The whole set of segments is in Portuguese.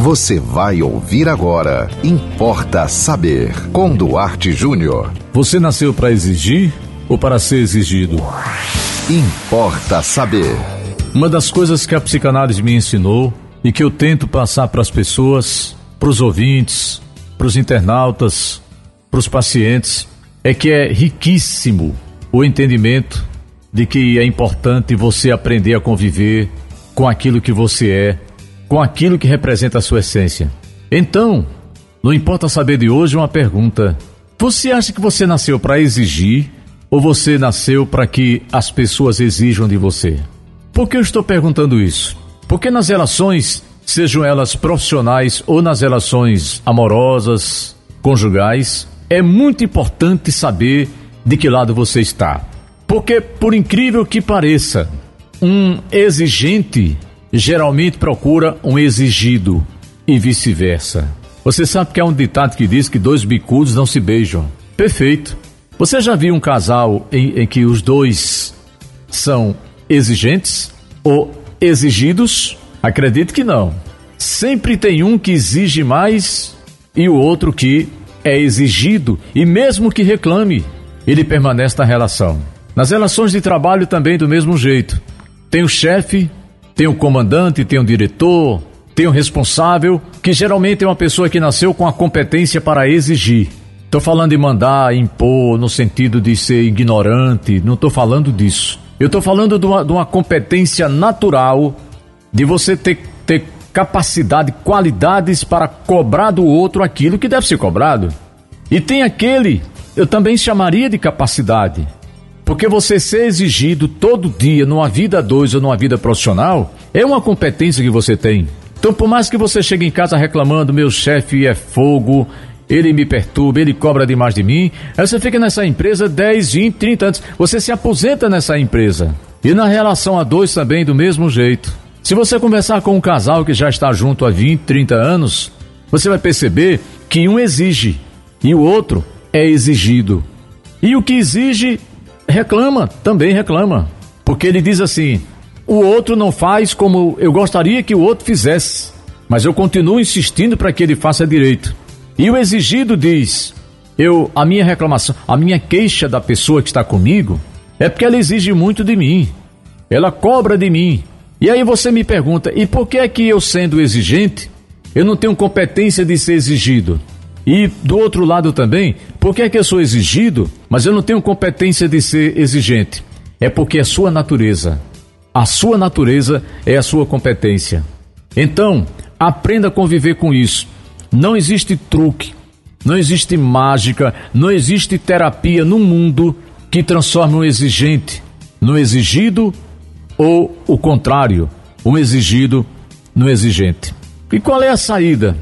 Você vai ouvir agora. Importa saber. Com Duarte Júnior. Você nasceu para exigir ou para ser exigido? Importa saber. Uma das coisas que a psicanálise me ensinou e que eu tento passar para as pessoas, para os ouvintes, para os internautas, para os pacientes, é que é riquíssimo o entendimento de que é importante você aprender a conviver com aquilo que você é, com aquilo que representa a sua essência. Então, não importa saber de hoje uma pergunta: você acha que você nasceu para exigir ou você nasceu para que as pessoas exijam de você? Por que eu estou perguntando isso? Porque nas relações, sejam elas profissionais ou nas relações amorosas, conjugais, é muito importante saber de que lado você está. Porque, por incrível que pareça, um exigente geralmente procura um exigido e vice-versa. Você sabe que há um ditado que diz que dois bicudos não se beijam. Perfeito. Você já viu um casal em, em que os dois são exigentes ou exigidos? Acredito que não. Sempre tem um que exige mais e o outro que é exigido e mesmo que reclame, ele permanece na relação. Nas relações de trabalho também do mesmo jeito. Tem o chefe, tem o comandante, tem o diretor, tem o responsável, que geralmente é uma pessoa que nasceu com a competência para exigir. Estou falando de mandar, impor, no sentido de ser ignorante, não estou falando disso. Eu estou falando de uma, de uma, competência natural, de você ter, ter capacidade, qualidades para cobrar do outro aquilo que deve ser cobrado. E tem aquele, eu também chamaria de capacidade, porque você ser exigido todo dia numa vida dois ou numa vida profissional é uma competência que você tem. Então, por mais que você chegue em casa reclamando, meu chefe é fogo, ele me perturba, ele cobra demais de mim, aí você fica nessa empresa 10, 20, 30 anos, você se aposenta nessa empresa. E na relação a dois também do mesmo jeito. Se você conversar com um casal que já está junto há 20, 30 anos, você vai perceber que um exige e o outro é exigido. E o que exige reclama, também reclama. Porque ele diz assim: o outro não faz como eu gostaria que o outro fizesse, mas eu continuo insistindo para que ele faça direito. E o exigido diz: eu, a minha reclamação, a minha queixa da pessoa que está comigo é porque ela exige muito de mim, ela cobra de mim. E aí você me pergunta: e por que é que eu, sendo exigente, eu não tenho competência de ser exigido? E do outro lado também, por que é que eu sou exigido, mas eu não tenho competência de ser exigente? É porque é sua natureza. A sua natureza é a sua competência. Então, aprenda a conviver com isso. Não existe truque, não existe mágica, não existe terapia no mundo que transforme um exigente no exigido ou o contrário, um exigido no exigente. E qual é a saída?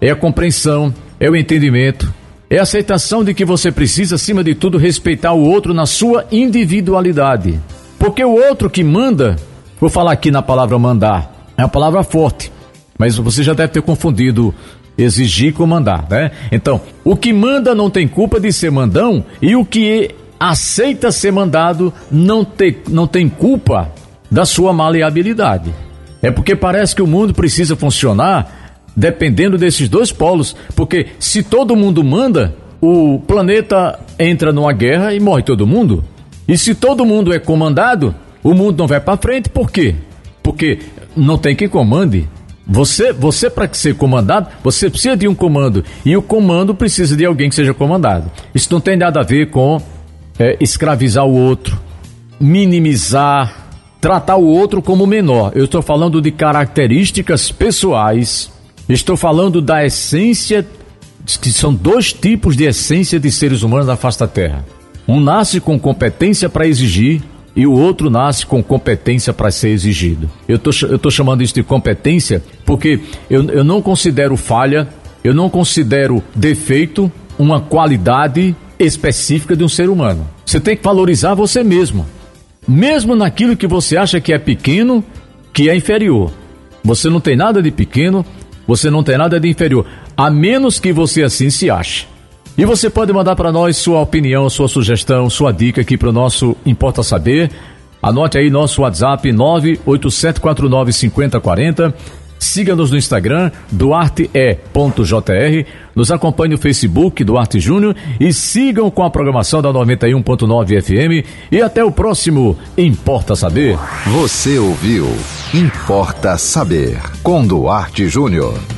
É a compreensão, é o entendimento, é a aceitação de que você precisa, acima de tudo, respeitar o outro na sua individualidade. Porque o outro que manda, vou falar aqui na palavra mandar, é uma palavra forte, mas você já deve ter confundido exigir com mandar, né? Então, o que manda não tem culpa de ser mandão e o que aceita ser mandado não, te, não tem culpa da sua maleabilidade. É porque parece que o mundo precisa funcionar dependendo desses dois polos, porque se todo mundo manda, o planeta entra numa guerra e morre todo mundo. E se todo mundo é comandado, o mundo não vai para frente, por quê? Porque não tem quem comande. Você, você para ser comandado, você precisa de um comando e o comando precisa de alguém que seja comandado. Isso não tem nada a ver com é, escravizar o outro, minimizar, tratar o outro como menor. Eu estou falando de características pessoais Estou falando da essência, que são dois tipos de essência de seres humanos na face da Terra. Um nasce com competência para exigir e o outro nasce com competência para ser exigido. Eu estou chamando isso de competência porque eu, eu não considero falha, eu não considero defeito uma qualidade específica de um ser humano. Você tem que valorizar você mesmo. Mesmo naquilo que você acha que é pequeno, que é inferior. Você não tem nada de pequeno, você não tem nada de inferior, a menos que você assim se ache. E você pode mandar para nós sua opinião, sua sugestão, sua dica aqui para o nosso Importa Saber. Anote aí nosso WhatsApp 987495040. Siga-nos no Instagram, duarte.jr. Nos acompanhe no Facebook, Duarte Júnior. E sigam com a programação da 91.9 FM. E até o próximo Importa Saber. Você ouviu Importa Saber com Duarte Júnior.